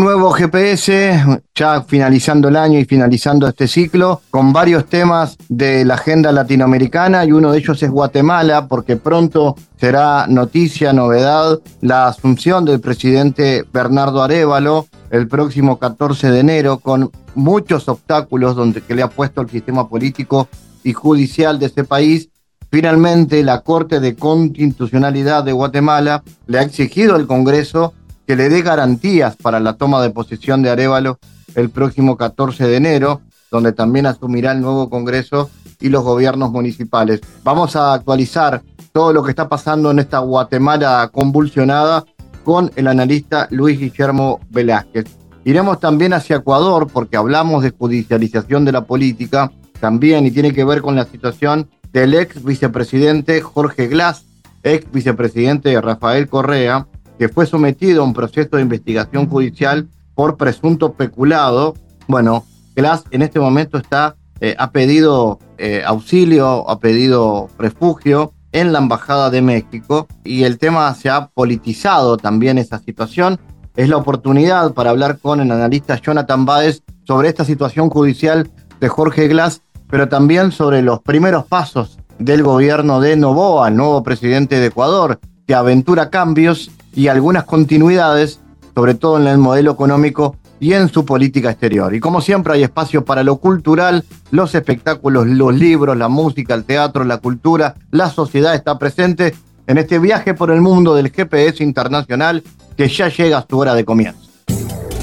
Nuevo GPS, ya finalizando el año y finalizando este ciclo, con varios temas de la agenda latinoamericana y uno de ellos es Guatemala, porque pronto será noticia, novedad, la asunción del presidente Bernardo Arevalo el próximo 14 de enero, con muchos obstáculos donde, que le ha puesto el sistema político y judicial de ese país. Finalmente, la Corte de Constitucionalidad de Guatemala le ha exigido al Congreso que le dé garantías para la toma de posesión de Arevalo el próximo 14 de enero, donde también asumirá el nuevo Congreso y los gobiernos municipales. Vamos a actualizar todo lo que está pasando en esta Guatemala convulsionada con el analista Luis Guillermo Velázquez. Iremos también hacia Ecuador porque hablamos de judicialización de la política también y tiene que ver con la situación del ex vicepresidente Jorge Glass, ex vicepresidente Rafael Correa, que fue sometido a un proceso de investigación judicial por presunto peculado. Bueno, Glass en este momento está, eh, ha pedido eh, auxilio, ha pedido refugio en la Embajada de México y el tema se ha politizado también esa situación. Es la oportunidad para hablar con el analista Jonathan Báez sobre esta situación judicial de Jorge Glass, pero también sobre los primeros pasos del gobierno de Novoa, nuevo presidente de Ecuador, que aventura cambios y algunas continuidades, sobre todo en el modelo económico y en su política exterior. Y como siempre hay espacio para lo cultural, los espectáculos, los libros, la música, el teatro, la cultura, la sociedad está presente en este viaje por el mundo del GPS internacional que ya llega a su hora de comienzo.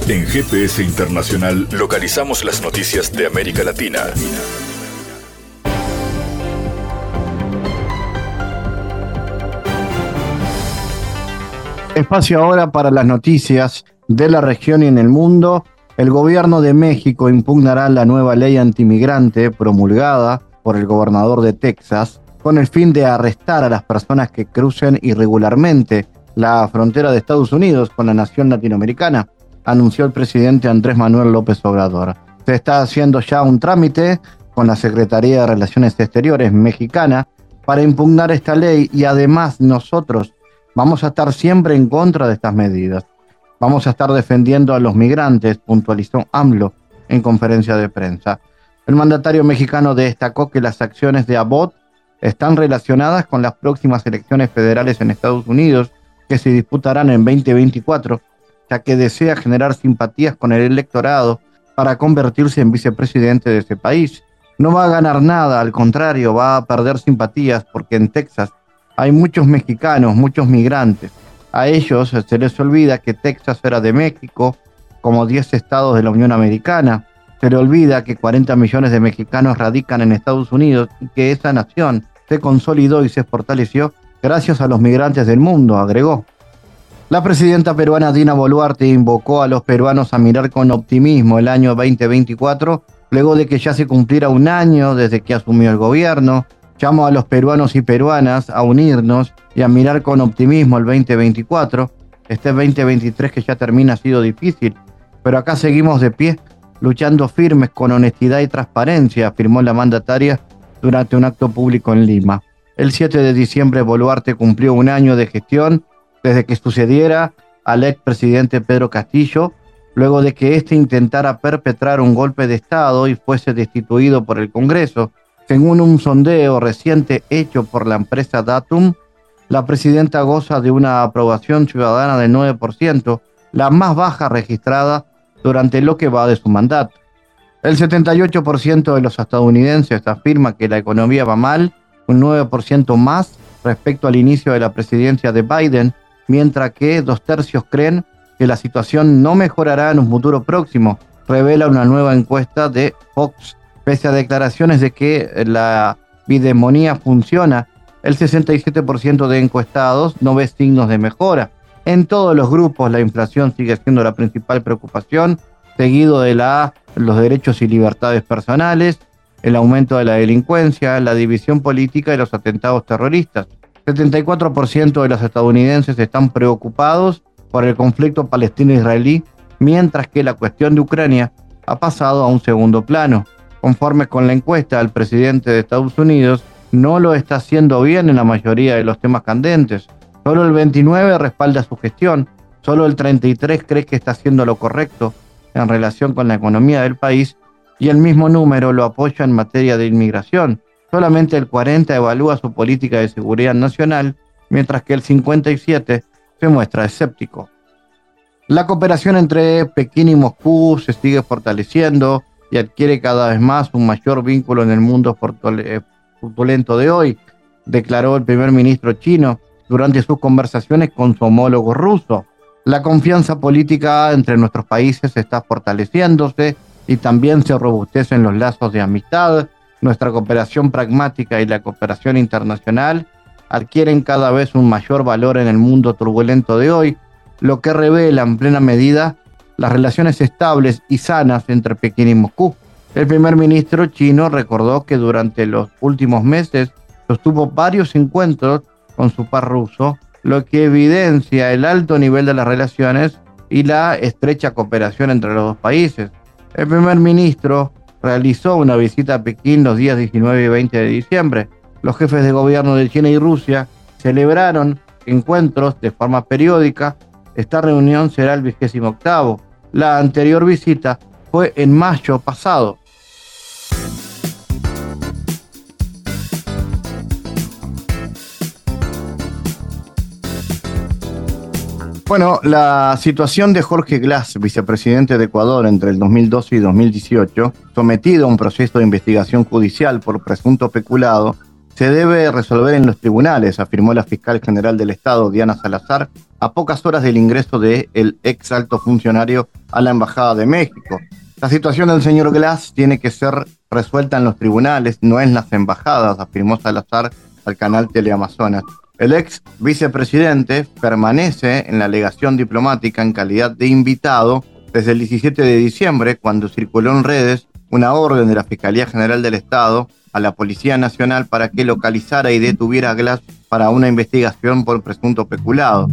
En GPS Internacional localizamos las noticias de América Latina. Espacio ahora para las noticias de la región y en el mundo. El gobierno de México impugnará la nueva ley antimigrante promulgada por el gobernador de Texas con el fin de arrestar a las personas que crucen irregularmente la frontera de Estados Unidos con la nación latinoamericana, anunció el presidente Andrés Manuel López Obrador. Se está haciendo ya un trámite con la Secretaría de Relaciones Exteriores mexicana para impugnar esta ley y además nosotros Vamos a estar siempre en contra de estas medidas. Vamos a estar defendiendo a los migrantes, puntualizó AMLO en conferencia de prensa. El mandatario mexicano destacó que las acciones de Abbott están relacionadas con las próximas elecciones federales en Estados Unidos que se disputarán en 2024, ya que desea generar simpatías con el electorado para convertirse en vicepresidente de ese país. No va a ganar nada, al contrario, va a perder simpatías porque en Texas hay muchos mexicanos, muchos migrantes. A ellos se les olvida que Texas era de México, como 10 estados de la Unión Americana. Se le olvida que 40 millones de mexicanos radican en Estados Unidos y que esa nación se consolidó y se fortaleció gracias a los migrantes del mundo, agregó. La presidenta peruana Dina Boluarte invocó a los peruanos a mirar con optimismo el año 2024, luego de que ya se cumpliera un año desde que asumió el gobierno, Llamo a los peruanos y peruanas a unirnos y a mirar con optimismo el 2024. Este 2023 que ya termina ha sido difícil, pero acá seguimos de pie, luchando firmes con honestidad y transparencia, afirmó la mandataria durante un acto público en Lima. El 7 de diciembre Boluarte cumplió un año de gestión desde que sucediera al expresidente Pedro Castillo, luego de que éste intentara perpetrar un golpe de Estado y fuese destituido por el Congreso. Según un sondeo reciente hecho por la empresa Datum, la presidenta goza de una aprobación ciudadana del 9%, la más baja registrada durante lo que va de su mandato. El 78% de los estadounidenses afirma que la economía va mal, un 9% más respecto al inicio de la presidencia de Biden, mientras que dos tercios creen que la situación no mejorará en un futuro próximo, revela una nueva encuesta de Fox Pese a declaraciones de que la bidemonía funciona, el 67% de encuestados no ve signos de mejora. En todos los grupos la inflación sigue siendo la principal preocupación, seguido de la, los derechos y libertades personales, el aumento de la delincuencia, la división política y los atentados terroristas. 74% de los estadounidenses están preocupados por el conflicto palestino-israelí, mientras que la cuestión de Ucrania ha pasado a un segundo plano. Conforme con la encuesta, el presidente de Estados Unidos no lo está haciendo bien en la mayoría de los temas candentes. Solo el 29 respalda su gestión, solo el 33 cree que está haciendo lo correcto en relación con la economía del país y el mismo número lo apoya en materia de inmigración. Solamente el 40 evalúa su política de seguridad nacional, mientras que el 57 se muestra escéptico. La cooperación entre Pekín y Moscú se sigue fortaleciendo y adquiere cada vez más un mayor vínculo en el mundo turbulento de hoy, declaró el primer ministro chino durante sus conversaciones con su homólogo ruso. La confianza política entre nuestros países está fortaleciéndose y también se robustecen los lazos de amistad. Nuestra cooperación pragmática y la cooperación internacional adquieren cada vez un mayor valor en el mundo turbulento de hoy, lo que revela en plena medida las relaciones estables y sanas entre Pekín y Moscú. El primer ministro chino recordó que durante los últimos meses sostuvo varios encuentros con su par ruso, lo que evidencia el alto nivel de las relaciones y la estrecha cooperación entre los dos países. El primer ministro realizó una visita a Pekín los días 19 y 20 de diciembre. Los jefes de gobierno de China y Rusia celebraron encuentros de forma periódica. Esta reunión será el vigésimo octavo. La anterior visita fue en mayo pasado. Bueno, la situación de Jorge Glass, vicepresidente de Ecuador entre el 2012 y 2018, sometido a un proceso de investigación judicial por presunto peculado, se debe resolver en los tribunales, afirmó la fiscal general del Estado, Diana Salazar, a pocas horas del ingreso del el ex alto funcionario a la Embajada de México. La situación del señor Glass tiene que ser resuelta en los tribunales, no en las embajadas, afirmó Salazar al canal Teleamazonas. El ex vicepresidente permanece en la legación diplomática en calidad de invitado desde el 17 de diciembre, cuando circuló en redes una orden de la Fiscalía General del Estado a la Policía Nacional para que localizara y detuviera a Glass para una investigación por presunto peculado.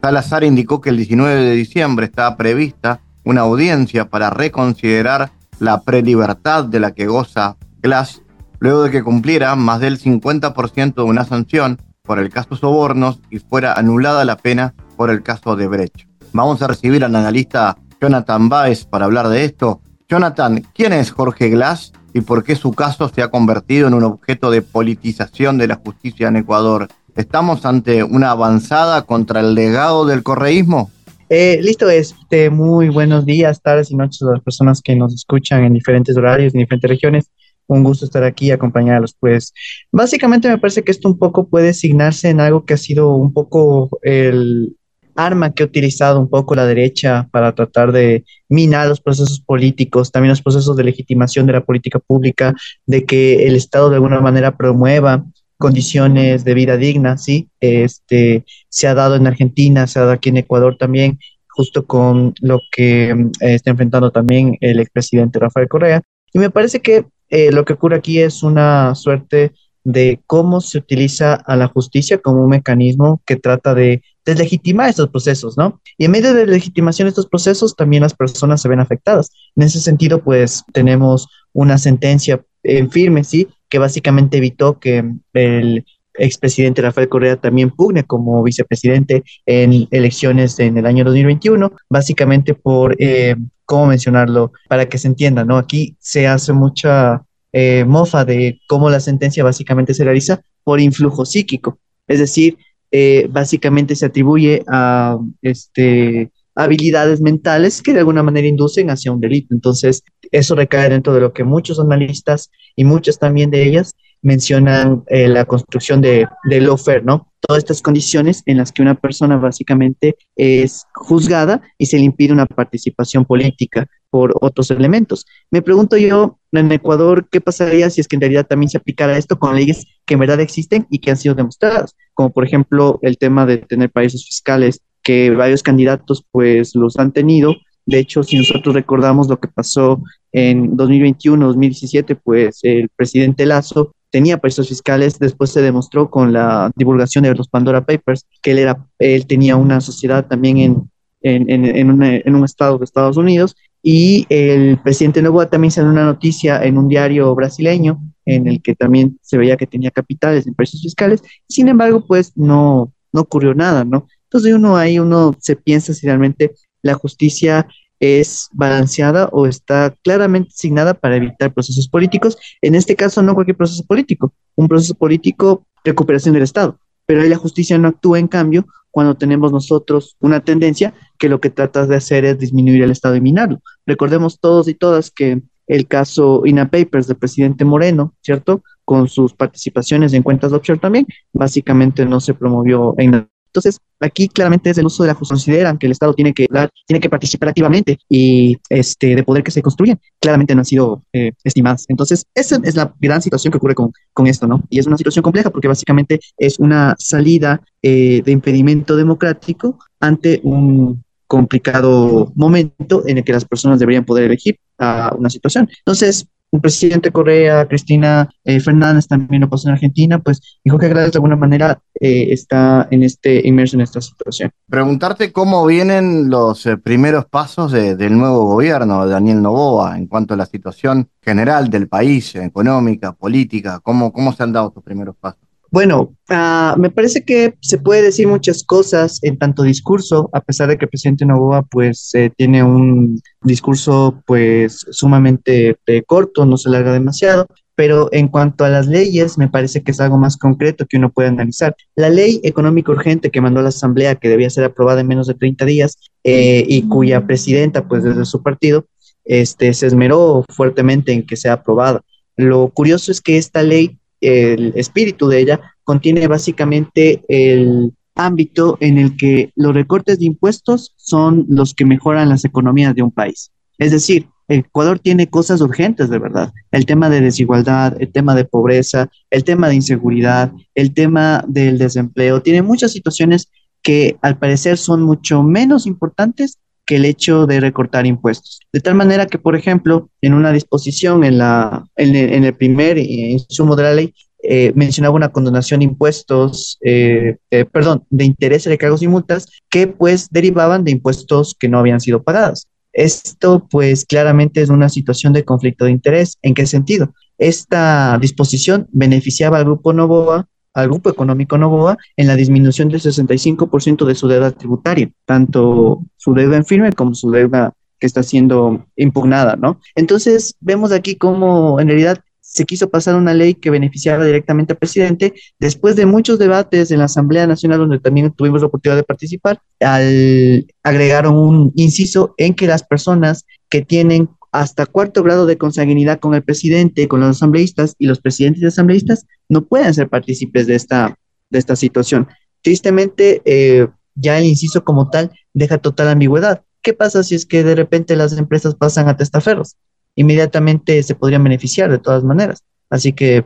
Salazar indicó que el 19 de diciembre estaba prevista una audiencia para reconsiderar la prelibertad de la que goza Glass luego de que cumpliera más del 50% de una sanción por el caso Sobornos y fuera anulada la pena por el caso de Brecht. Vamos a recibir al analista Jonathan Baez para hablar de esto. Jonathan, ¿quién es Jorge Glass y por qué su caso se ha convertido en un objeto de politización de la justicia en Ecuador? ¿Estamos ante una avanzada contra el legado del correísmo? Eh, listo, este, muy buenos días, tardes y noches a las personas que nos escuchan en diferentes horarios, en diferentes regiones un gusto estar aquí y acompañarlos. Pues básicamente me parece que esto un poco puede signarse en algo que ha sido un poco el arma que ha utilizado un poco la derecha para tratar de minar los procesos políticos, también los procesos de legitimación de la política pública, de que el Estado de alguna manera promueva condiciones de vida digna, ¿sí? Este, se ha dado en Argentina, se ha dado aquí en Ecuador también, justo con lo que eh, está enfrentando también el expresidente Rafael Correa. Y me parece que eh, lo que ocurre aquí es una suerte de cómo se utiliza a la justicia como un mecanismo que trata de deslegitimar estos procesos, ¿no? Y en medio de la legitimación de estos procesos, también las personas se ven afectadas. En ese sentido, pues tenemos una sentencia en firme, ¿sí? Que básicamente evitó que el expresidente Rafael Correa también pugne como vicepresidente en elecciones en el año 2021, básicamente por eh, cómo mencionarlo para que se entienda, ¿no? Aquí se hace mucha eh, mofa de cómo la sentencia básicamente se realiza por influjo psíquico, es decir, eh, básicamente se atribuye a este, habilidades mentales que de alguna manera inducen hacia un delito. Entonces, eso recae dentro de lo que muchos analistas y muchas también de ellas mencionan eh, la construcción de, de lawfare, ¿no? Todas estas condiciones en las que una persona básicamente es juzgada y se le impide una participación política por otros elementos. Me pregunto yo, en Ecuador, ¿qué pasaría si es que en realidad también se aplicara esto con leyes que en verdad existen y que han sido demostradas? Como por ejemplo el tema de tener paraísos fiscales que varios candidatos pues los han tenido. De hecho, si nosotros recordamos lo que pasó en 2021, 2017, pues el presidente Lazo tenía precios fiscales, después se demostró con la divulgación de los Pandora Papers que él, era, él tenía una sociedad también en, en un estado de Estados Unidos y el presidente Novoa también salió una noticia en un diario brasileño en el que también se veía que tenía capitales en precios fiscales, sin embargo, pues no, no ocurrió nada, ¿no? Entonces uno ahí uno se piensa si realmente la justicia es balanceada o está claramente asignada para evitar procesos políticos. En este caso, no cualquier proceso político, un proceso político, recuperación del Estado. Pero ahí la justicia no actúa, en cambio, cuando tenemos nosotros una tendencia que lo que trata de hacer es disminuir el Estado y minarlo. Recordemos todos y todas que el caso INA Papers del presidente Moreno, ¿cierto? Con sus participaciones en cuentas de offshore también, básicamente no se promovió en entonces, aquí claramente es el uso de la justicia. Consideran que el Estado tiene que dar, tiene que participar activamente y este, de poder que se construyen, claramente no han sido eh, estimadas. Entonces, esa es la gran situación que ocurre con, con, esto, ¿no? Y es una situación compleja porque básicamente es una salida eh, de impedimento democrático ante un complicado momento en el que las personas deberían poder elegir a una situación. Entonces, el presidente Correa, Cristina eh, Fernández también lo pasó en Argentina, pues dijo que de alguna manera eh, está en este, inmerso en esta situación. Preguntarte cómo vienen los eh, primeros pasos del nuevo gobierno de Daniel Novoa en cuanto a la situación general del país, económica, política, cómo, cómo se han dado estos primeros pasos. Bueno, uh, me parece que se puede decir muchas cosas en tanto discurso, a pesar de que el presidente Novoa pues eh, tiene un discurso pues sumamente eh, corto, no se larga demasiado, pero en cuanto a las leyes, me parece que es algo más concreto que uno puede analizar. La ley económica urgente que mandó la Asamblea, que debía ser aprobada en menos de 30 días, eh, y cuya presidenta, pues desde su partido, este, se esmeró fuertemente en que sea aprobada. Lo curioso es que esta ley el espíritu de ella contiene básicamente el ámbito en el que los recortes de impuestos son los que mejoran las economías de un país. Es decir, Ecuador tiene cosas urgentes de verdad. El tema de desigualdad, el tema de pobreza, el tema de inseguridad, el tema del desempleo. Tiene muchas situaciones que al parecer son mucho menos importantes que el hecho de recortar impuestos. De tal manera que, por ejemplo, en una disposición en, la, en, el, primer insumo de la ley, eh, mencionaba una condonación de impuestos, eh, eh, perdón, de intereses, cargos y multas que pues derivaban de impuestos que no habían sido pagados. Esto pues claramente es una situación de conflicto de interés. ¿En qué sentido? Esta disposición beneficiaba al grupo Novoa al Grupo Económico Novoa en la disminución del 65% de su deuda tributaria, tanto su deuda en firme como su deuda que está siendo impugnada, ¿no? Entonces, vemos aquí cómo en realidad se quiso pasar una ley que beneficiara directamente al presidente, después de muchos debates en la Asamblea Nacional, donde también tuvimos la oportunidad de participar, al agregaron un inciso en que las personas que tienen hasta cuarto grado de consanguinidad con el presidente, con los asambleístas y los presidentes de asambleístas no pueden ser partícipes de esta, de esta situación. Tristemente, eh, ya el inciso como tal deja total ambigüedad. ¿Qué pasa si es que de repente las empresas pasan a testaferros? Inmediatamente se podrían beneficiar de todas maneras. Así que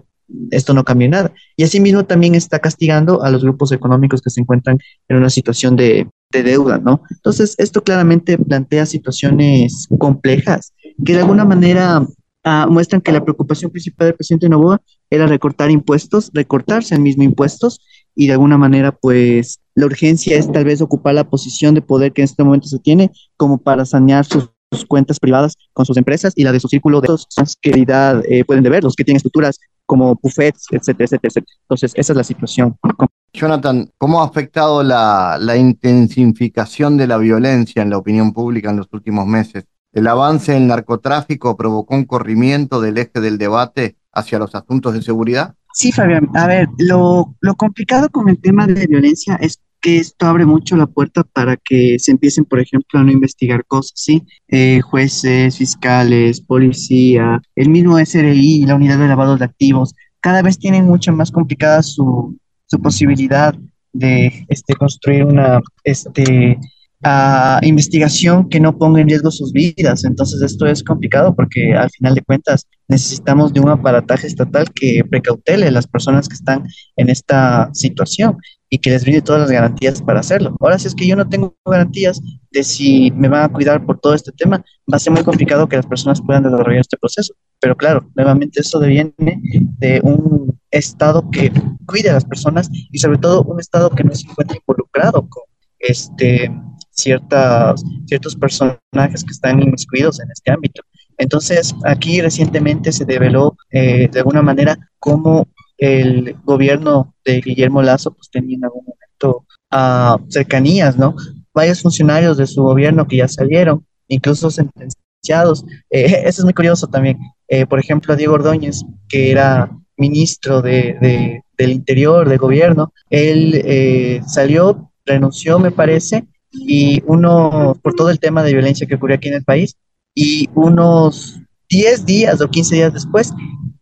esto no cambia nada. Y asimismo también está castigando a los grupos económicos que se encuentran en una situación de, de deuda, ¿no? Entonces, esto claramente plantea situaciones complejas que de alguna manera ah, muestran que la preocupación principal del presidente Novoa era recortar impuestos, recortarse el mismo impuestos y de alguna manera pues la urgencia es tal vez ocupar la posición de poder que en este momento se tiene como para sanear sus, cuentas privadas con sus empresas y la de su círculo de que eh, pueden deber, los que tienen estructuras como buffets, etcétera, etcétera. Entonces, esa es la situación. Jonathan, ¿cómo ha afectado la intensificación de la violencia en la opinión pública en los últimos meses? El avance del narcotráfico provocó un corrimiento del eje del debate hacia los asuntos de seguridad. Sí, Fabián. A ver, lo, lo complicado con el tema de violencia es que esto abre mucho la puerta para que se empiecen, por ejemplo, a no investigar cosas, ¿sí? Eh, jueces, fiscales, policía, el mismo SRI, la unidad de lavado de activos, cada vez tienen mucho más complicada su, su posibilidad de este, construir una este, a investigación que no ponga en riesgo sus vidas. Entonces esto es complicado porque al final de cuentas necesitamos de un aparataje estatal que precautele a las personas que están en esta situación. y que les brinde todas las garantías para hacerlo. Ahora, si es que yo no tengo garantías de si me van a cuidar por todo este tema, va a ser muy complicado que las personas puedan desarrollar este proceso. Pero claro, nuevamente eso deviene de un Estado que cuide a las personas y sobre todo un Estado que no se encuentre involucrado con este, ciertas, ciertos personajes que están inmiscuidos en este ámbito. Entonces, aquí recientemente se develó eh, de alguna manera cómo el gobierno de Guillermo Lazo pues, tenía en algún momento uh, cercanías, ¿no? Varios funcionarios de su gobierno que ya salieron, incluso sentenciados. Eh, eso es muy curioso también. Eh, por ejemplo, Diego Ordóñez, que era ministro de, de, del Interior, del gobierno, él eh, salió, renunció, me parece, y uno, por todo el tema de violencia que ocurrió aquí en el país, y unos 10 días o 15 días después,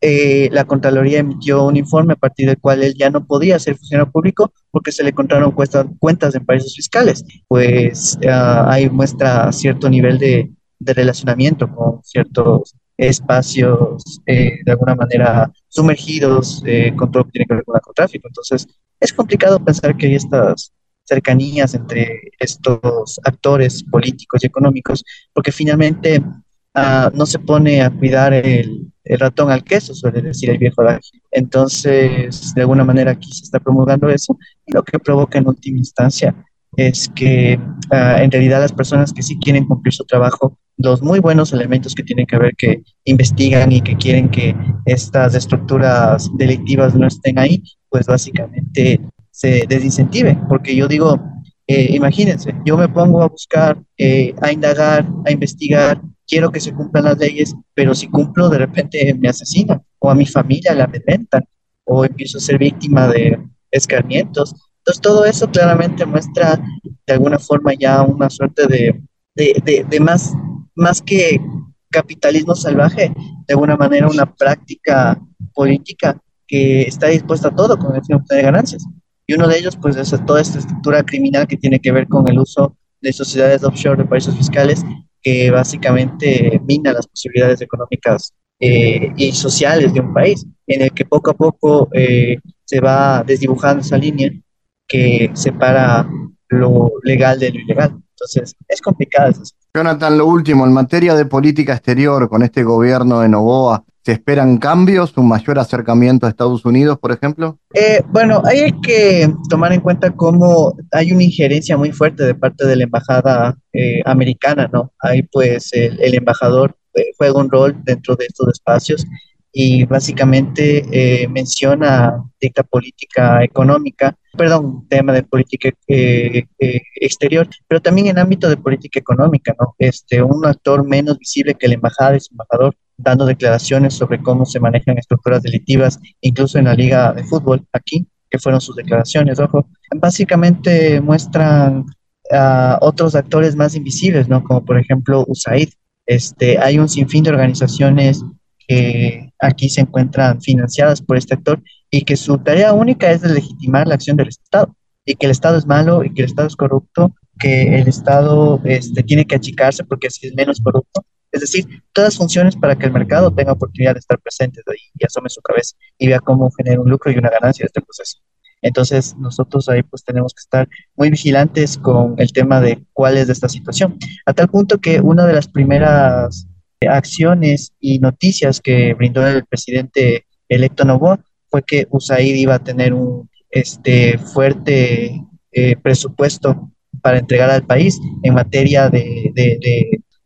eh, la Contraloría emitió un informe a partir del cual él ya no podía ser funcionario público porque se le encontraron cuentas en paraísos fiscales. Pues uh, ahí muestra cierto nivel de, de relacionamiento con ciertos espacios eh, de alguna manera sumergidos eh, con todo lo que tiene que ver con narcotráfico. Entonces, es complicado pensar que hay estas cercanías entre estos actores políticos y económicos, porque finalmente uh, no se pone a cuidar el, ratón al queso, suele decir el viejo. Entonces, de alguna manera aquí se está promulgando eso, y lo que provoca en última instancia es que uh, en realidad las personas que sí quieren cumplir su trabajo, los muy buenos elementos que tienen que ver que investigan y que quieren que estas estructuras delictivas no estén ahí, pues básicamente se desincentive, porque yo digo, eh, imagínense, yo me pongo a buscar, eh, a indagar, a investigar, quiero que se cumplan las leyes, pero si cumplo, de repente me asesinan, o a mi familia la amedrentan, o empiezo a ser víctima de escarmientos. Entonces, todo eso claramente muestra de alguna forma ya una suerte de, de, de, de más, más que capitalismo salvaje, de alguna manera una práctica política que está dispuesta a todo con el fin de obtener ganancias. Y uno de ellos, pues, es toda esta estructura criminal que tiene que ver con el uso de sociedades offshore de países fiscales, que básicamente mina las posibilidades económicas eh, y sociales de un país, en el que poco a poco eh, se va desdibujando esa línea que separa lo legal de lo ilegal. Entonces, es complicado eso. Jonathan, lo último, en materia de política exterior, con este gobierno de Novoa, ¿Se esperan cambios, un mayor acercamiento a Estados Unidos, por ejemplo? Eh, bueno, hay que tomar en cuenta cómo hay una injerencia muy fuerte de parte de la embajada eh, americana, ¿no? Ahí pues el, embajador eh, juega un rol dentro de estos espacios y básicamente eh, menciona dicta política económica, perdón, tema de política exterior, pero también en ámbito de política económica, ¿no? Este, un actor menos visible que el embajada su embajador dando declaraciones sobre cómo se manejan estructuras delictivas, incluso en la liga de fútbol aquí, que fueron sus declaraciones, ojo, básicamente muestran a otros actores más invisibles, ¿no? Como por ejemplo USAID. Este, hay un sinfín de organizaciones que aquí se encuentran financiadas por este actor y que su tarea única es de legitimar la acción del Estado y que el Estado es malo y que el Estado es corrupto, que el Estado este, tiene que achicarse porque así es menos corrupto. Es decir, todas funciones para que el mercado tenga oportunidad de estar presente y asome su cabeza y vea cómo genera un lucro y una ganancia de este proceso. Entonces, nosotros ahí pues tenemos que estar muy vigilantes con el tema de cuál es de esta situación. A tal punto que una de las primeras acciones y noticias que brindó el presidente electo Novoa fue que USAID iba a tener un este, fuerte eh, presupuesto para entregar al país en materia de,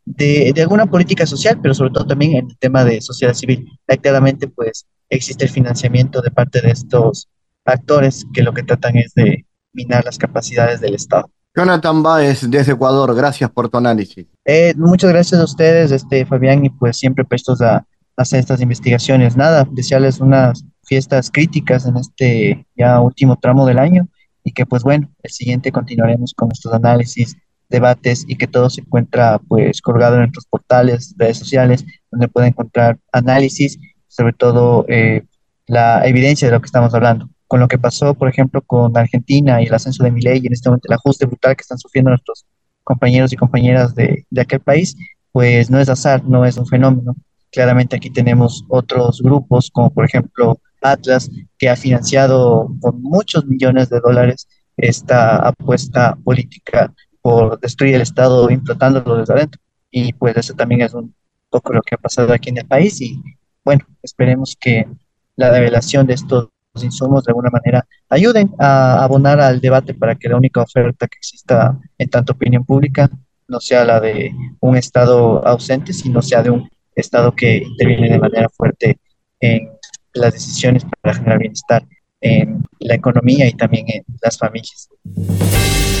de, alguna política social, pero sobre todo también en el tema de sociedad civil. Claramente, pues existe el financiamiento de parte de estos actores que lo que tratan es de minar las capacidades del Estado. Jonathan Baez, desde Ecuador, gracias por tu análisis. Eh, muchas gracias a ustedes, este, Fabián, y pues siempre prestos a, hacer estas investigaciones. Nada, desearles unas fiestas críticas en este ya último tramo del año y que pues bueno, el siguiente continuaremos con nuestros análisis, debates y que todo se encuentra pues colgado en nuestros portales, redes sociales, donde pueden encontrar análisis, sobre todo eh, la evidencia de lo que estamos hablando con lo que pasó, por ejemplo, con Argentina y el ascenso de Milei y en este momento el ajuste brutal que están sufriendo nuestros compañeros y compañeras de aquel país, pues no es azar, no es un fenómeno. Claramente aquí tenemos otros grupos, como por ejemplo Atlas, que ha financiado con muchos millones de dólares esta apuesta política por destruir el Estado implantándolo desde adentro. Y pues eso también es un poco lo que ha pasado aquí en el país y bueno, esperemos que la revelación de estos insumos de alguna manera ayuden a abonar al debate para que la única oferta que exista en tanto opinión pública no sea la de un Estado ausente, sino sea de un Estado que interviene de manera fuerte en las decisiones para generar bienestar en la economía y también en las familias.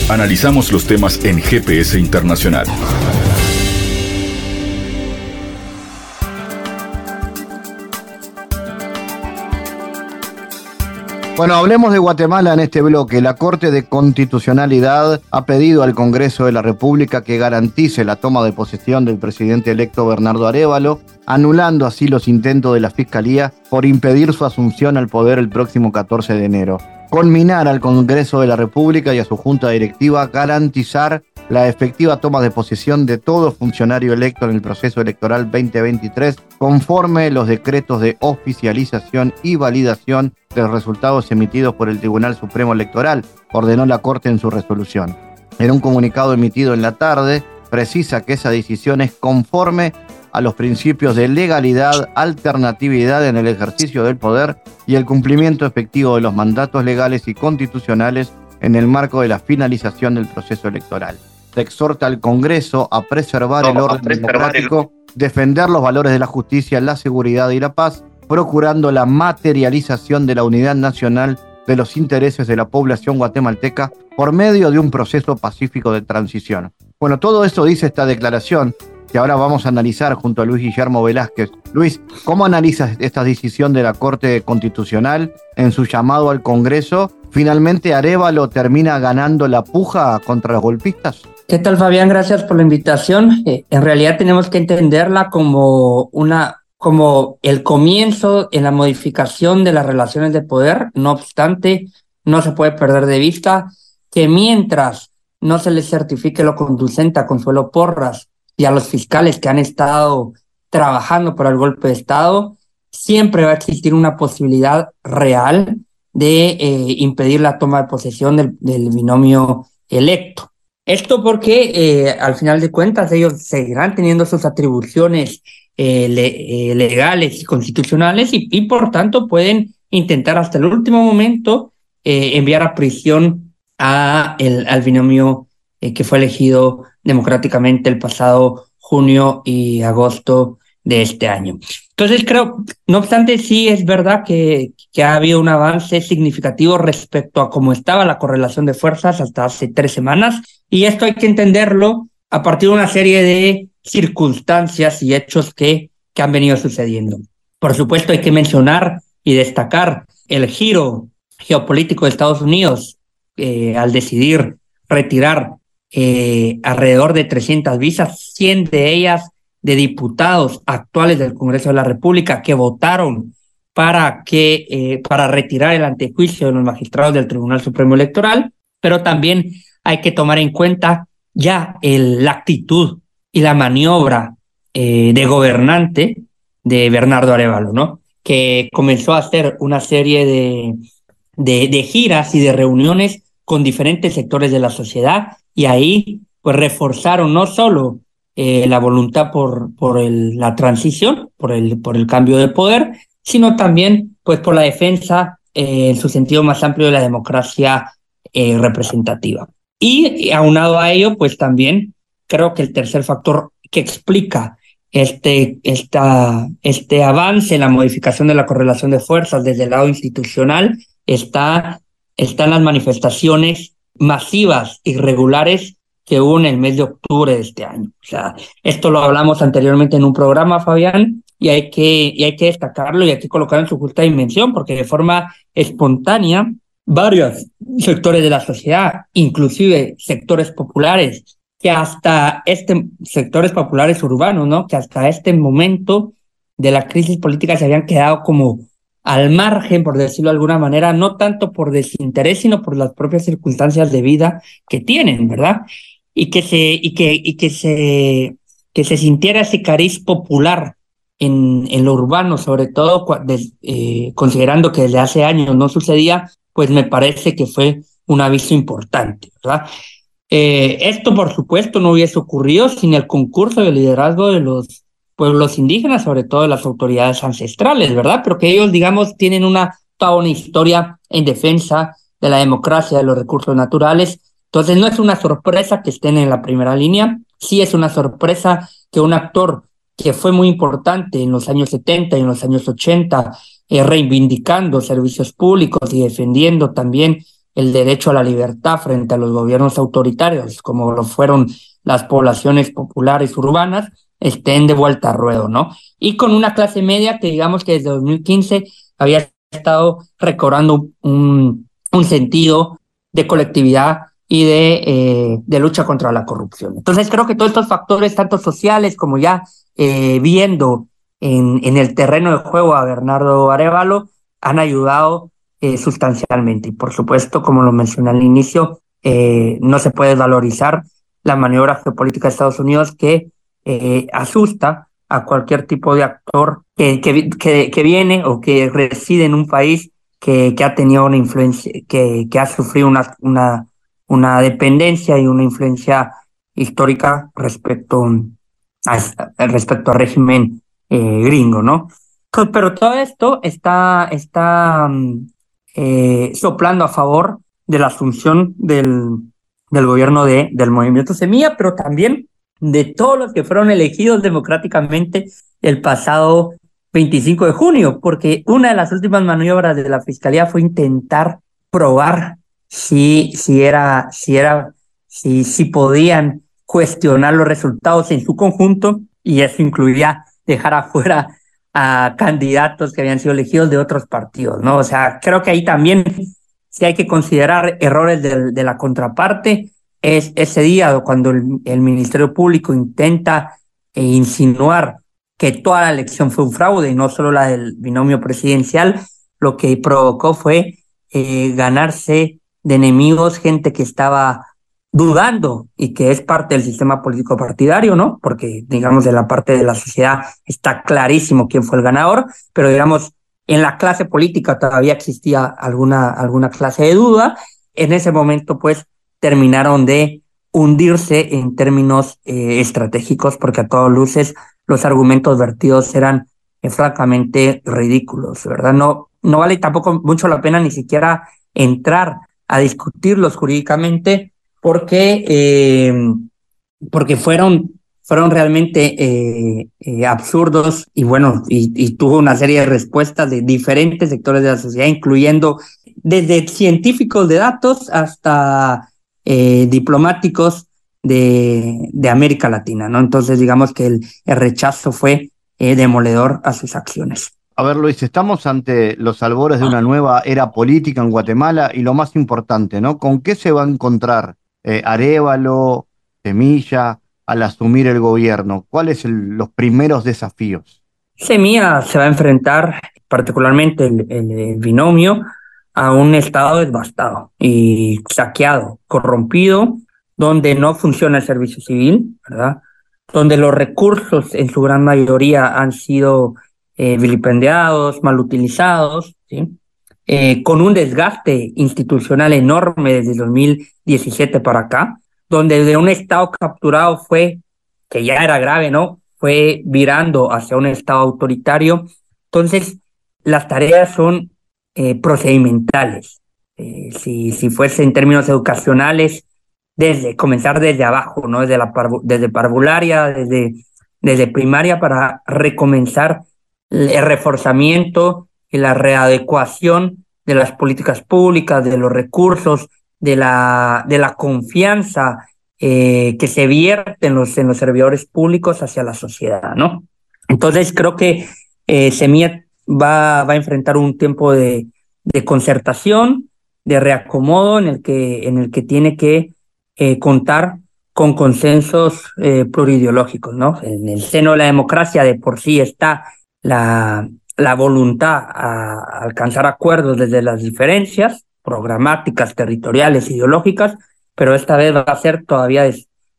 Analizamos los temas en GPS Internacional. Bueno, hablemos de Guatemala en este bloque. La Corte de Constitucionalidad ha pedido al Congreso de la República que garantice la toma de posesión del presidente electo Bernardo Arevalo, anulando así los intentos de la Fiscalía por impedir su asunción al poder el próximo 14 de enero. Conminar al Congreso de la República y a su Junta Directiva garantizar la efectiva toma de posesión de todo funcionario electo en el proceso electoral 2023 conforme los decretos de oficialización y validación de los resultados emitidos por el Tribunal Supremo Electoral, ordenó la Corte en su resolución. En un comunicado emitido en la tarde, precisa que esa decisión es conforme a los principios de legalidad, alternatividad en el ejercicio del poder y el cumplimiento efectivo de los mandatos legales y constitucionales en el marco de la finalización del proceso electoral exhorta al Congreso a preservar el orden democrático, defender los valores de la justicia, la seguridad y la paz, procurando la materialización de la unidad nacional de los intereses de la población guatemalteca por medio de un proceso pacífico de transición. Bueno, todo eso dice esta declaración que ahora vamos a analizar junto a Luis Guillermo Velázquez. Luis, ¿cómo analizas esta decisión de la Corte Constitucional en su llamado al Congreso? ¿Finalmente Arevalo termina ganando la puja contra los golpistas? ¿Qué tal, Fabián? Gracias por la invitación. Eh, en realidad tenemos que entenderla como una como el comienzo en la modificación de las relaciones de poder. No obstante, no se puede perder de vista que mientras no se les certifique lo conducente a Consuelo Porras y a los fiscales que han estado trabajando por el golpe de Estado, siempre va a existir una posibilidad real de eh, impedir la toma de posesión del binomio electo. Esto porque eh, al final de cuentas ellos seguirán teniendo sus atribuciones eh, eh, legales y constitucionales y, por tanto pueden intentar hasta el último momento enviar a prisión a el, al binomio que fue elegido democráticamente el pasado junio y agosto de este año. Entonces creo, no obstante, sí es verdad que, que ha habido un avance significativo respecto a cómo estaba la correlación de fuerzas hasta hace tres semanas y esto hay que entenderlo a partir de una serie de circunstancias y hechos que, que han venido sucediendo. Por supuesto, hay que mencionar y destacar el giro geopolítico de Estados Unidos eh, al decidir retirar eh, alrededor de 300 visas, 100 de ellas de diputados actuales del Congreso de la República que votaron para que eh, para retirar el antejuicio de los magistrados del Tribunal Supremo Electoral, pero también hay que tomar en cuenta ya el, la actitud y la maniobra eh, de gobernante de Bernardo Arevalo, ¿no? Que comenzó a hacer una serie de, de, giras y de reuniones con diferentes sectores de la sociedad y ahí pues reforzaron no solo eh, la voluntad por, por la transición, por el, por el cambio de poder, sino también pues por la defensa eh, en su sentido más amplio de la democracia representativa. Y aunado a ello, pues también creo que el tercer factor que explica este, esta, este avance en la modificación de la correlación de fuerzas desde el lado institucional está, están las manifestaciones masivas, irregulares que hubo en el mes de octubre de este año. O sea, esto lo hablamos anteriormente en un programa, Fabián, y hay que, y hay que destacarlo y hay que colocar en su justa dimensión, porque de forma espontánea varios sectores de la sociedad, inclusive sectores populares, que hasta este, sectores populares urbanos, ¿no? Que hasta este momento de la crisis política se habían quedado como al margen, por decirlo de alguna manera, no tanto por desinterés, sino por las propias circunstancias de vida que tienen, ¿verdad? Y que se, y que, y que se, que se sintiera ese cariz popular en, en lo urbano, sobre todo eh, considerando que desde hace años no sucedía, pues me parece que fue un aviso importante, ¿verdad? Eh, esto, por supuesto, no hubiese ocurrido sin el concurso y el liderazgo de los pueblos indígenas, sobre todo de las autoridades ancestrales, ¿verdad? Pero que ellos, digamos, tienen una, toda una historia en defensa de la democracia, de los recursos naturales. Entonces, no es una sorpresa que estén en la primera línea, sí es una sorpresa que un actor que fue muy importante en los años 70 y en los años 80, eh, reivindicando servicios públicos y defendiendo también el derecho a la libertad frente a los gobiernos autoritarios, como lo fueron las poblaciones populares urbanas, estén de vuelta a ruedo, ¿no? Y con una clase media que digamos que desde 2015 había estado recobrando un, sentido de colectividad y de, eh, de lucha contra la corrupción. Entonces creo que todos estos factores, tanto sociales como ya eh, viendo en, en, el terreno de juego a Bernardo Arevalo, han ayudado eh, sustancialmente. Y por supuesto, como lo mencioné al inicio, eh, no se puede valorizar la maniobra geopolítica de Estados Unidos que eh, asusta a cualquier tipo de actor que, que, que, viene o que reside en un país que, ha tenido una influencia, que, que ha sufrido una, una, una dependencia y una influencia histórica respecto a, respecto al régimen eh, gringo, ¿no? Pero todo esto está, está mm, eh, soplando a favor de la asunción del, del gobierno de, del movimiento Semilla, pero también de todos los que fueron elegidos democráticamente el pasado 25 de junio, porque una de las últimas maniobras de la fiscalía fue intentar probar si, si era, si era, si, si podían cuestionar los resultados en su conjunto y eso incluía dejar afuera a candidatos que habían sido elegidos de otros partidos, ¿no? O sea, creo que ahí también si hay que considerar errores de, la contraparte, es ese día cuando el, el Ministerio Público intenta eh, insinuar que toda la elección fue un fraude y no solo la del binomio presidencial, lo que provocó fue eh, ganarse de enemigos, gente que estaba dudando y que es parte del sistema político partidario, ¿no? Porque, digamos, de la parte de la sociedad está clarísimo quién fue el ganador, pero, digamos, en la clase política todavía existía alguna, alguna clase de duda. En ese momento, pues, terminaron de hundirse en términos eh, estratégicos, porque a todas luces los argumentos vertidos eran eh, francamente ridículos, ¿verdad? No, no vale tampoco mucho la pena ni siquiera entrar a discutirlos jurídicamente, porque, eh, porque fueron, fueron realmente eh, eh, absurdos y bueno, y, y, tuvo una serie de respuestas de diferentes sectores de la sociedad, incluyendo desde científicos de datos hasta diplomáticos de, de, América Latina, ¿no? Entonces, digamos que el, el rechazo fue demoledor a sus acciones. A ver, Luis, estamos ante los albores de una nueva era política en Guatemala y lo más importante, ¿no? ¿Con qué se va a encontrar eh, Arevalo, Semilla, al asumir el gobierno? ¿Cuáles son los primeros desafíos? Semilla se va a enfrentar, particularmente el, binomio, a un Estado devastado y saqueado, corrompido, donde no funciona el servicio civil, ¿verdad? Donde los recursos en su gran mayoría han sido eh, vilipendiados, mal utilizados, ¿sí? Eh, con un desgaste institucional enorme desde 2017 para acá, donde de un Estado capturado fue, que ya era grave, ¿no? Fue virando hacia un Estado autoritario. Entonces, las tareas son eh, procedimentales. Eh, si, si fuese en términos educacionales, desde comenzar desde abajo, ¿no? Desde la desde parvularia, desde, desde primaria para recomenzar el reforzamiento y la readecuación de las políticas públicas, de los recursos, de la, de la confianza eh, que se vierte en los, en los servidores públicos hacia la sociedad, ¿no? Entonces creo que eh, Semilla va, va a enfrentar un tiempo de, de concertación, de reacomodo en el que, en el que tiene que eh, contar con consensos eh, plurideológicos, ¿no? En el seno de la democracia de por sí está la, la voluntad a alcanzar acuerdos desde las diferencias programáticas, territoriales, ideológicas, pero esta vez va a ser todavía,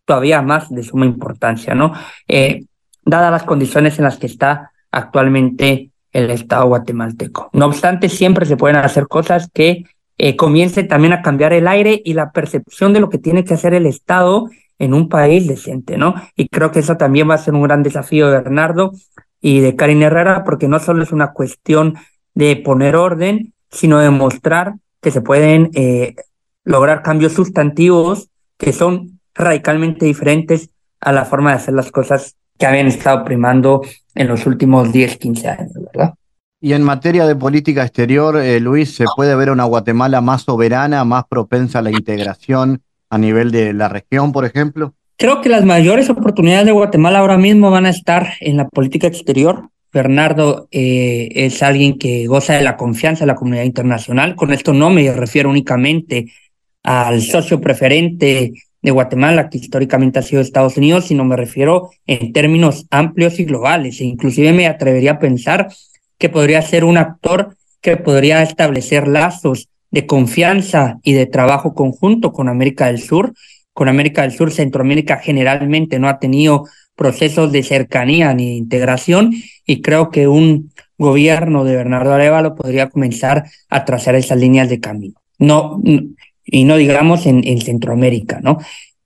todavía más de suma importancia, ¿no? Eh, dadas las condiciones en las que está actualmente el Estado guatemalteco. No obstante, siempre se pueden hacer cosas que eh, comience también a cambiar el aire y la percepción de lo que tiene que hacer el Estado en un país decente, ¿no? Y creo que eso también va a ser un gran desafío de Bernardo y de Karin Herrera, porque no solo es una cuestión de poner orden, sino de mostrar que se pueden eh, lograr cambios sustantivos que son radicalmente diferentes a la forma de hacer las cosas que habían estado primando en los últimos 10, 15 años, ¿verdad? Y en materia de política exterior, eh, Luis, ¿se puede ver una Guatemala más soberana, más propensa a la integración a nivel de la región, por ejemplo? Creo que las mayores oportunidades de Guatemala ahora mismo van a estar en la política exterior. Bernardo eh, es alguien que goza de la confianza de la comunidad internacional. Con esto no me refiero únicamente al socio preferente de Guatemala, que históricamente ha sido Estados Unidos, sino me refiero en términos amplios y globales. E inclusive me atrevería a pensar que podría ser un actor que podría establecer lazos de confianza y de trabajo conjunto con América del Sur. Con América del Sur, Centroamérica generalmente no ha tenido procesos de cercanía ni de integración y creo que un gobierno de Bernardo Arevalo podría comenzar a trazar esas líneas de camino. No, y no digamos en, en Centroamérica, ¿no?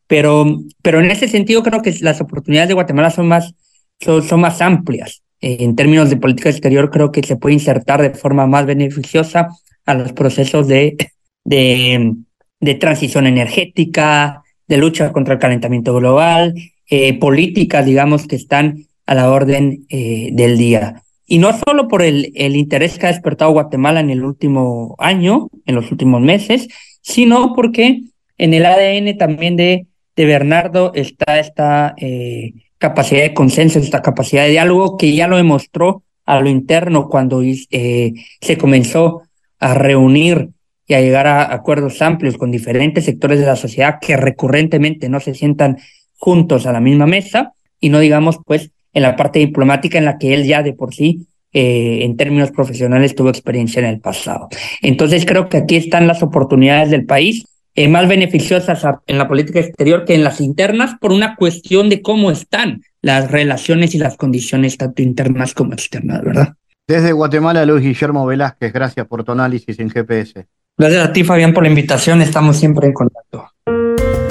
Pero, pero en ese sentido creo que las oportunidades de Guatemala son más, son, son más amplias. En términos de política exterior, creo que se puede insertar de forma más beneficiosa a los procesos de, de transición energética, de lucha contra el calentamiento global, eh, políticas, digamos, que están a la orden eh, del día. Y no solo por el, el interés que ha despertado Guatemala en el último año, en los últimos meses, sino porque en el ADN también de, de Bernardo está esta eh, capacidad de consenso, esta capacidad de diálogo que ya lo demostró a lo interno cuando se comenzó a reunir a llegar a acuerdos amplios con diferentes sectores de la sociedad que recurrentemente no se sientan juntos a la misma mesa y no digamos pues en la parte diplomática en la que él ya de por sí eh, en términos profesionales tuvo experiencia en el pasado. Entonces creo que aquí están las oportunidades del país eh, más beneficiosas en la política exterior que en las internas por una cuestión de cómo están las relaciones y las condiciones tanto internas como externas, ¿verdad? Desde Guatemala, Luis Guillermo Velázquez, gracias por tu análisis en GPS. Gracias a ti, Fabián, por la invitación. Estamos siempre en contacto.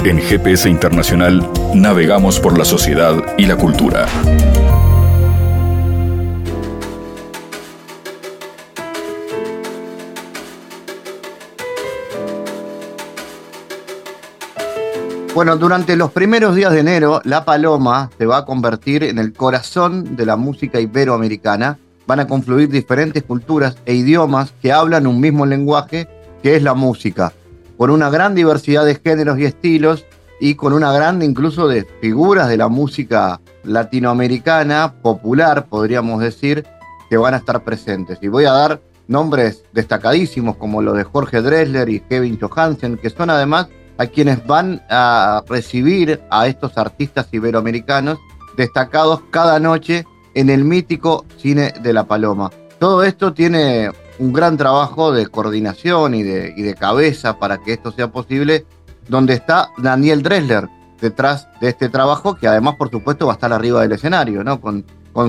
En GPS Internacional navegamos por la sociedad y la cultura. Bueno, durante los primeros días de enero, La Paloma se va a convertir en el corazón de la música iberoamericana. Van a confluir diferentes culturas e idiomas que hablan un mismo lenguaje, que es la música, con una gran diversidad de géneros y estilos y con una gran incluso de figuras de la música latinoamericana, popular, podríamos decir, que van a estar presentes. Y voy a dar nombres destacadísimos como los de Jorge Dressler y Kevin Johansen, que son además a quienes van a recibir a estos artistas iberoamericanos destacados cada noche en el mítico Cine de la Paloma. Todo esto tiene un gran trabajo de coordinación y de, cabeza para que esto sea posible, donde está Daniel Dressler detrás de este trabajo, que además, por supuesto, va a estar arriba del escenario, ¿no? Con,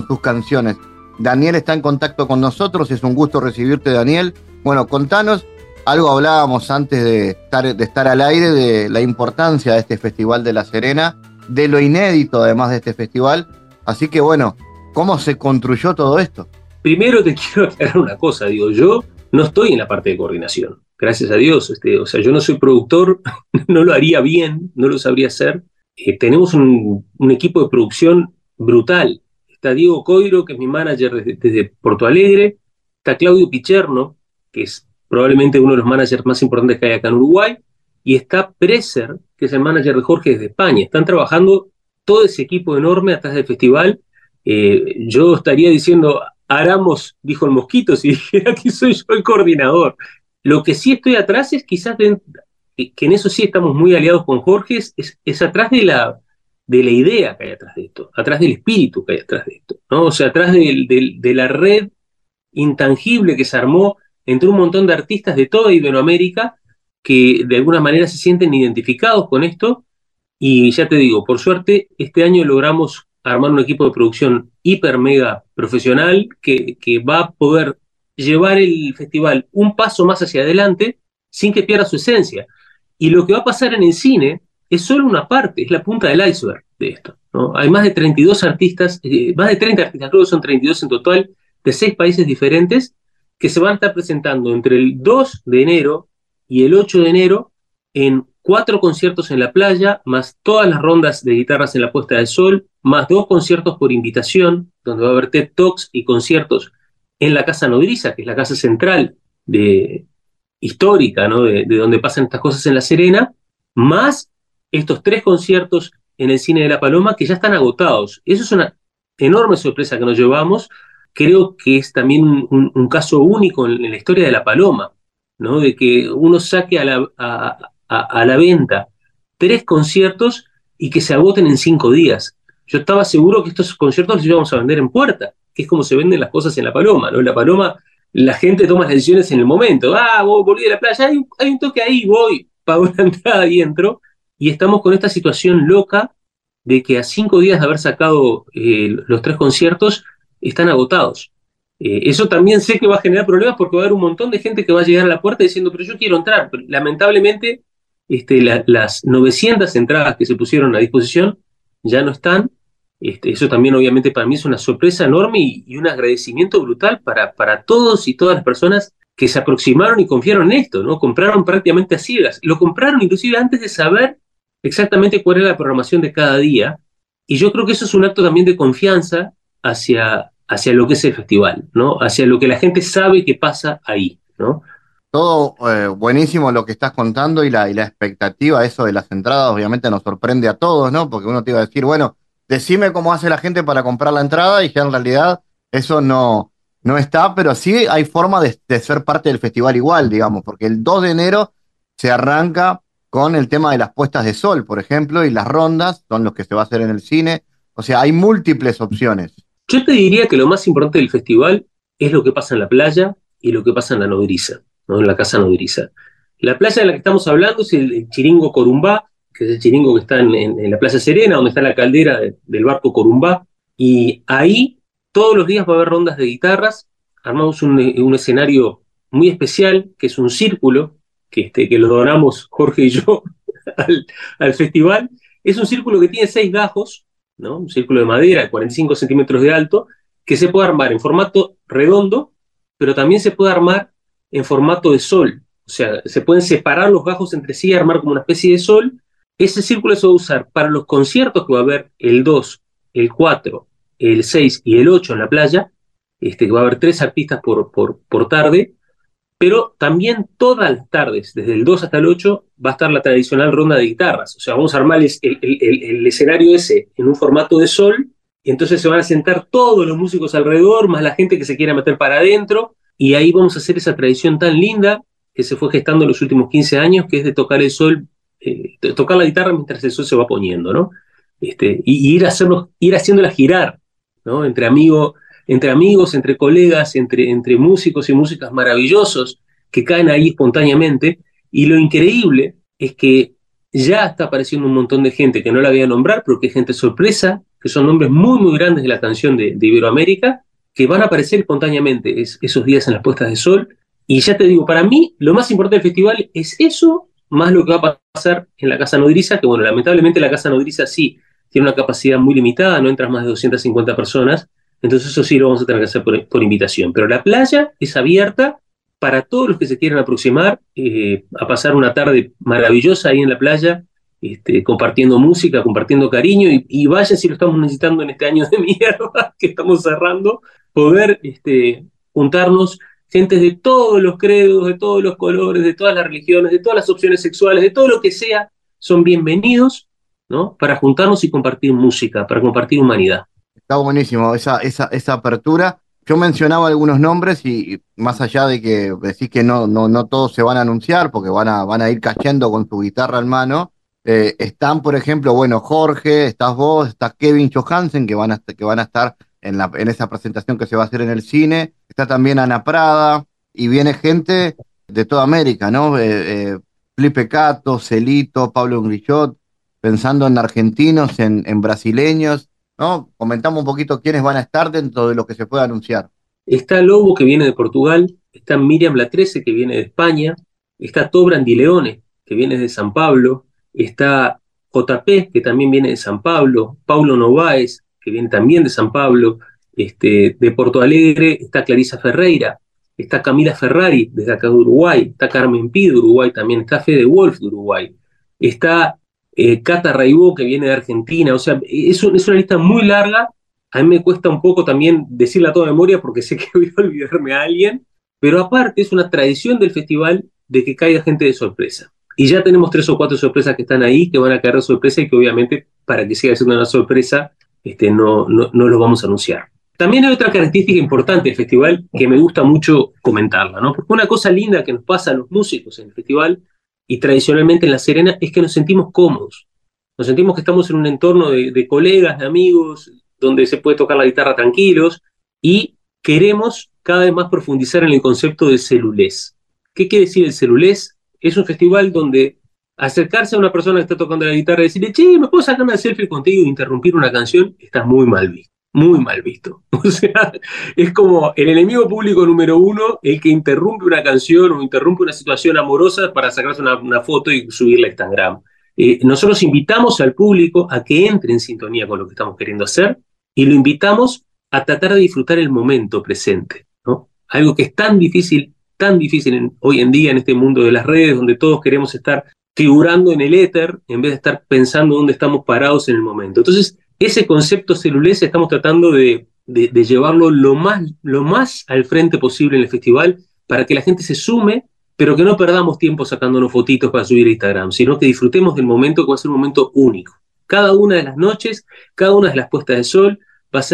sus canciones. Daniel está en contacto con nosotros, es un gusto recibirte, Daniel. Bueno, contanos algo hablábamos antes de estar al aire de la importancia de este Festival de La Serena, de lo inédito además de este festival. Así que bueno, ¿cómo se construyó todo esto? Primero te quiero aclarar una cosa, digo, yo no estoy en la parte de coordinación, gracias a Dios, este, o sea, yo no soy productor, no lo haría bien, no lo sabría hacer. Eh, tenemos un, equipo de producción brutal. Está Diego Coiro, que es mi manager desde, desde Porto Alegre, está Claudio Picherno, que es probablemente uno de los managers más importantes que hay acá en Uruguay, y está Preser, que es el manager de Jorge desde España. Están trabajando todo ese equipo enorme atrás del festival. Eh, yo estaría diciendo, Aramos, dijo el mosquito, si dijera que soy yo el coordinador. Lo que sí estoy atrás es quizás, de, que en eso sí estamos muy aliados con Jorge, es, atrás de la, de la idea que hay atrás de esto, atrás del espíritu que hay atrás de esto, ¿no? O sea, atrás de, de la red intangible que se armó entre un montón de artistas de toda Iberoamérica que de alguna manera se sienten identificados con esto. Y ya te digo, por suerte, este año logramos armar un equipo de producción hiper mega profesional que, va a poder llevar el festival un paso más hacia adelante sin que pierda su esencia. Y lo que va a pasar en el cine es solo una parte, es la punta del iceberg de esto. Hay más de 32 artistas, eh, más de 30 artistas, creo que son 32 en total, de seis países diferentes, que se van a estar presentando entre el 2 de enero y el 8 de enero en cuatro conciertos en la playa, más todas las rondas de guitarras en la puesta del sol, más dos conciertos por invitación, donde va a haber TED Talks y conciertos en la Casa Nodriza, que es la casa central de, histórica, ¿no? De, donde pasan estas cosas en La Serena, más estos tres conciertos en el Cine de la Paloma que ya están agotados. Eso es una enorme sorpresa que nos llevamos. Creo que es también un, caso único en, la historia de la Paloma, ¿no? De que uno saque a la, la venta tres conciertos y que se agoten en cinco días. Yo estaba seguro que estos conciertos los íbamos a vender en puerta, que es como se venden las cosas en La Paloma, ¿no? En La Paloma la gente toma las decisiones en el momento. Ah, volví de la playa, hay un, toque ahí, voy, pago la entrada y entro. Y estamos con esta situación loca de que a cinco días de haber sacado eh, los tres conciertos están agotados. Eh, eso también sé que va a generar problemas porque va a haber un montón de gente que va a llegar a la puerta diciendo, pero yo quiero entrar. lamentablemente, este, las 900 entradas que se pusieron a disposición ya no están este, eso también obviamente para mí es una sorpresa enorme y, un agradecimiento brutal para, para todos y todas las personas que se aproximaron y confiaron en esto, ¿no? Compraron prácticamente a ciegas. Lo compraron inclusive antes de saber exactamente cuál era la programación de cada día. Y yo creo que eso es un acto también de confianza hacia, hacia lo que es el festival, ¿no? Hacia lo que la gente sabe que pasa ahí, ¿no? Todo eh, buenísimo lo que estás contando y la, y la expectativa, eso de las entradas, obviamente nos sorprende a todos, ¿no? Porque uno te iba a decir, bueno, decime cómo hace la gente para comprar la entrada y que en realidad eso no, no está, pero sí hay forma de, ser parte del festival igual, digamos, porque el 2 de enero se arranca con el tema de las puestas de sol, por ejemplo, y las rondas son los que se va a hacer en el cine. O sea, hay múltiples opciones. Yo te diría que lo más importante del festival es lo que pasa en la playa y lo que pasa en la nodriza, en la casa nodriza. La playa de la que estamos hablando es el Chiringo Corumbá, que es el chiringo que está en, la Plaza Serena, donde está la caldera del barco Corumbá. Y ahí todos los días va a haber rondas de guitarras. Armamos un, escenario muy especial, que es un círculo, que, este, que lo donamos Jorge y yo al, festival. Es un círculo que tiene seis gajos, ¿no? un círculo de madera de 45 centímetros de alto, que se puede armar en formato redondo, pero también se puede armar en formato de sol. O sea, se pueden separar los gajos entre sí y armar como una especie de sol, ese círculo se va a usar para los conciertos que va a haber el 2, el 4, el 6 y el 8 en la playa, este, que va a haber tres artistas por, por, por tarde, pero también todas las tardes, desde el 2 hasta el 8, va a estar la tradicional ronda de guitarras. O sea, vamos a armar el, el, escenario ese en un formato de sol, y entonces se van a sentar todos los músicos alrededor, más la gente que se quiera meter para adentro, y ahí vamos a hacer esa tradición tan linda que se fue gestando en los últimos 15 años, que es de tocar el sol eh, tocar la guitarra mientras eso se va poniendo, ¿no? Este, y, ir, a hacerlo, ir haciéndola girar, ¿no? Entre, amigo, entre amigos, entre colegas, entre, entre músicos y músicas maravillosos que caen ahí espontáneamente. Y lo increíble es que ya está apareciendo un montón de gente que no la voy a nombrar, pero que es gente sorpresa, que son nombres muy, muy grandes de la canción de, Iberoamérica, que van a aparecer espontáneamente esos días en las puestas de sol. Y ya te digo, para mí lo más importante del festival es eso más lo que va a pasar en la casa nodriza, que bueno, lamentablemente la casa nodriza sí tiene una capacidad muy limitada, no entras más de 250 personas, entonces eso sí lo vamos a tener que hacer por, invitación. Pero la playa es abierta para todos los que se quieran aproximar eh, a pasar una tarde maravillosa ahí en la playa, este, compartiendo música, compartiendo cariño, y, vaya si lo estamos necesitando en este año de mierda que estamos cerrando, poder este, juntarnos gente de todos los credos, de todos los colores, de todas las religiones, de todas las opciones sexuales, de todo lo que sea, son bienvenidos, ¿no? Para juntarnos y compartir música, para compartir humanidad. Está buenísimo esa, esa, esa apertura. Yo mencionaba algunos nombres y más allá de que decís que no, no, no todos se van a anunciar porque van a, van a ir cayendo con su guitarra en mano, eh, están, por ejemplo, bueno, Jorge, estás vos, está Kevin Johansen, que van a, que van a estar en, la, en esa presentación que se va a hacer en el cine. Está también Ana Prada y viene gente de toda América, ¿no? Eh, eh, Felipe Cato, Celito, Pablo Grillot, pensando en argentinos, en, brasileños, ¿no? Comentamos un poquito quiénes van a estar dentro de lo que se puede anunciar. Está Lobo, que viene de Portugal, está Miriam La 13, que viene de España, está Tobran Di Leone, que viene de San Pablo, está JP, que también viene de San Pablo, Paulo Novaes, que viene también de San Pablo, este, de Porto Alegre está Clarisa Ferreira, está Camila Ferrari desde acá de Uruguay, está Carmen Pi de Uruguay también, está Fede Wolf de Uruguay, está eh, Cata Raibó que viene de Argentina, o sea, es, una lista muy larga, a mí me cuesta un poco también decirla toda memoria porque sé que voy a olvidarme a alguien, pero aparte es una tradición del festival de que caiga gente de sorpresa. Y ya tenemos tres o cuatro sorpresas que están ahí, que van a caer de sorpresa y que obviamente para que siga siendo una sorpresa, este, no, no, no lo vamos a anunciar. También hay otra característica importante del festival que me gusta mucho comentarla, ¿no? Porque una cosa linda que nos pasa a los músicos en el festival y tradicionalmente en La Serena es que nos sentimos cómodos. Nos sentimos que estamos en un entorno de, colegas, de amigos, donde se puede tocar la guitarra tranquilos y queremos cada vez más profundizar en el concepto del celulés. ¿Qué quiere decir el celulés? Es un festival donde acercarse a una persona que está tocando la guitarra y decirle, che, ¿me puedo sacar una selfie contigo e interrumpir una canción? Está muy mal visto muy mal visto. O sea, es como el enemigo público número uno, el que interrumpe una canción o interrumpe una situación amorosa para sacarse una, foto y subirla a Instagram. Eh, nosotros invitamos al público a que entre en sintonía con lo que estamos queriendo hacer y lo invitamos a tratar de disfrutar el momento presente, ¿no? Algo que es tan difícil, tan difícil hoy en día en este mundo de las redes, donde todos queremos estar figurando en el éter en vez de estar pensando dónde estamos parados en el momento. Entonces, ese concepto celulés estamos tratando de, llevarlo lo más, lo más al frente posible en el festival para que la gente se sume, pero que no perdamos tiempo sacándonos fotitos para subir a Instagram, sino que disfrutemos del momento que va a ser un momento único. Cada una de las noches, cada una de las puestas de sol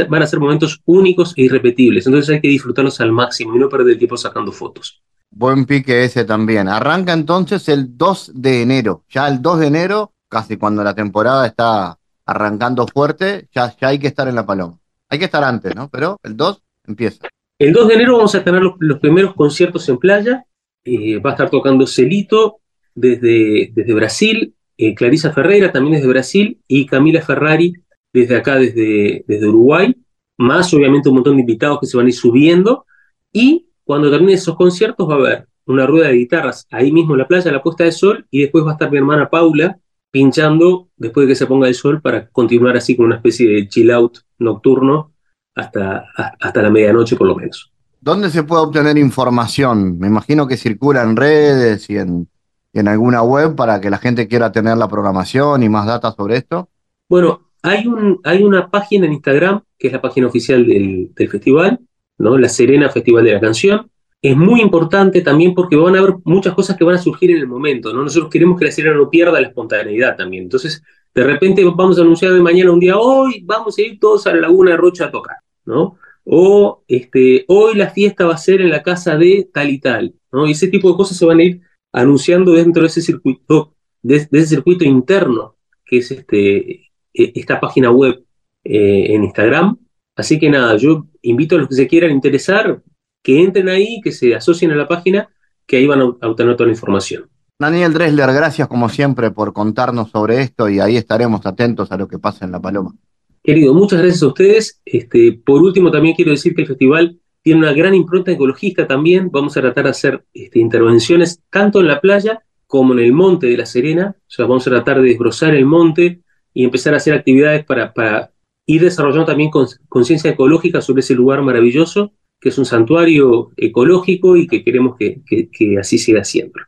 van a ser momentos únicos e irrepetibles. Entonces hay que disfrutarlos al máximo y no perder el tiempo sacando fotos. Buen pique ese también. Arranca entonces el 2 de enero. Ya el 2 de enero, casi cuando la temporada está arrancando fuerte, ya, ya hay que estar en la paloma. Hay que estar antes, ¿no? Pero el 2 empieza. El 2 de enero vamos a tener los, primeros conciertos en playa. Eh, va a estar tocando Celito desde, desde Brasil, eh, Clarisa Ferreira también desde Brasil y Camila Ferrari desde acá, desde, desde Uruguay. Más obviamente un montón de invitados que se van a ir subiendo. Y cuando termine esos conciertos va a haber una rueda de guitarras ahí mismo en la playa, la puesta de sol, y después va a estar mi hermana Paula pinchando después de que se ponga el sol para continuar así con una especie de chill out nocturno hasta, hasta la medianoche por lo menos. ¿Dónde se puede obtener información? Me imagino que circula en redes y en, en alguna web para que la gente quiera tener la programación y más datos sobre esto. Bueno, hay, un, hay una página en Instagram, que es la página oficial del, festival, ¿no? La Serena Festival de la Canción, es muy importante también porque van a haber muchas cosas que van a surgir en el momento, ¿no? Nosotros queremos que la sirena no pierda la espontaneidad también. Entonces, de repente vamos a anunciar de mañana un día, hoy vamos a ir todos a la Laguna de Rocha a tocar, ¿no? O este, hoy la fiesta va a ser en la casa de tal y tal, ¿no? Y ese tipo de cosas se van a ir anunciando dentro de ese circuito, de, ese circuito interno, que es este, esta página web eh, en Instagram. Así que nada, yo invito a los que se quieran interesar, que entren ahí, que se asocien a la página, que ahí van a obtener toda la información. Daniel Dresler, gracias como siempre por contarnos sobre esto y ahí estaremos atentos a lo que pasa en La Paloma. Querido, muchas gracias a ustedes. Este, por último, también quiero decir que el festival tiene una gran impronta ecologista también. Vamos a tratar de hacer este, intervenciones tanto en la playa como en el monte de La Serena. O sea, vamos a tratar de desbrozar el monte y empezar a hacer actividades para, ir desarrollando también conciencia ecológica sobre ese lugar maravilloso que es un santuario ecológico y que queremos que, que así siga siempre.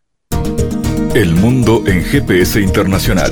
El mundo en GPS internacional.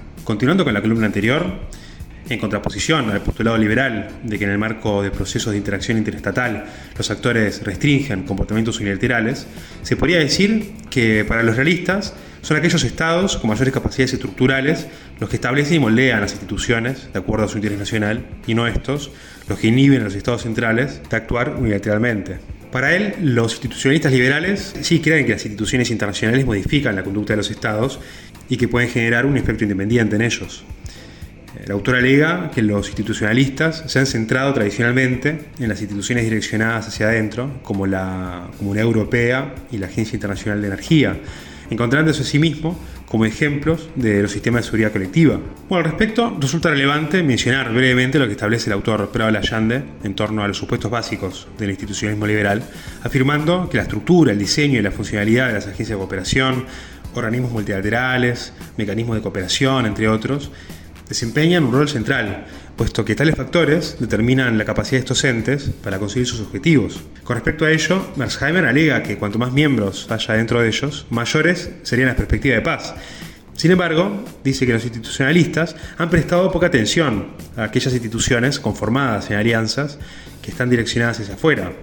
Continuando con la columna anterior, en contraposición al postulado liberal de que en el marco de procesos de interacción interestatal los actores restringen comportamientos unilaterales, se podría decir que para los realistas son aquellos estados con mayores capacidades estructurales los que establecen y moldean las instituciones de acuerdo a su interés nacional y no estos los que inhiben a los estados centrales de actuar unilateralmente. Para él, los institucionalistas liberales sí creen que las instituciones internacionales modifican la conducta de los estados y que pueden generar un efecto independiente en ellos. El autor alega que los institucionalistas se han centrado tradicionalmente en las instituciones direccionadas hacia adentro, como la Comunidad Europea y la Agencia Internacional de Energía, encontrándose a sí mismo como ejemplos de los sistemas de seguridad colectiva. Bueno, al respecto, resulta relevante mencionar brevemente lo que establece el autor Prabal Allende en torno a los supuestos básicos del institucionalismo liberal, afirmando que la estructura, el diseño y la funcionalidad de las agencias de cooperación, organismos multilaterales, mecanismos de cooperación, entre otros, desempeñan un rol central, puesto que tales factores determinan la capacidad de estos entes para conseguir sus objetivos. Con respecto a ello, Mersheimer alega que cuanto más miembros haya dentro de ellos, mayores serían las perspectivas de paz. Sin embargo, dice que los institucionalistas han prestado poca atención a aquellas instituciones conformadas en alianzas que están direccionadas hacia afuera,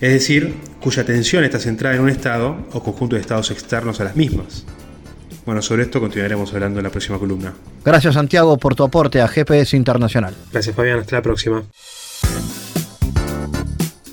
es decir, cuya atención está centrada en un Estado o conjunto de estados externos a las mismas. Bueno, sobre esto continuaremos hablando en la próxima columna. Gracias Santiago por tu aporte a GPS Internacional. Gracias Fabián, hasta la próxima.